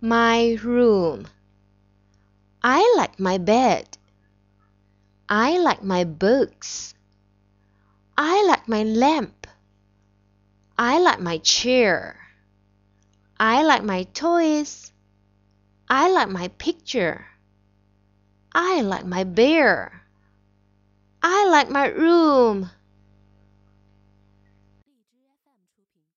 My room I like my bed. I like my books. I like my lamp. I like my chair. I like my toys. I like my picture. I like my bear. I like my room.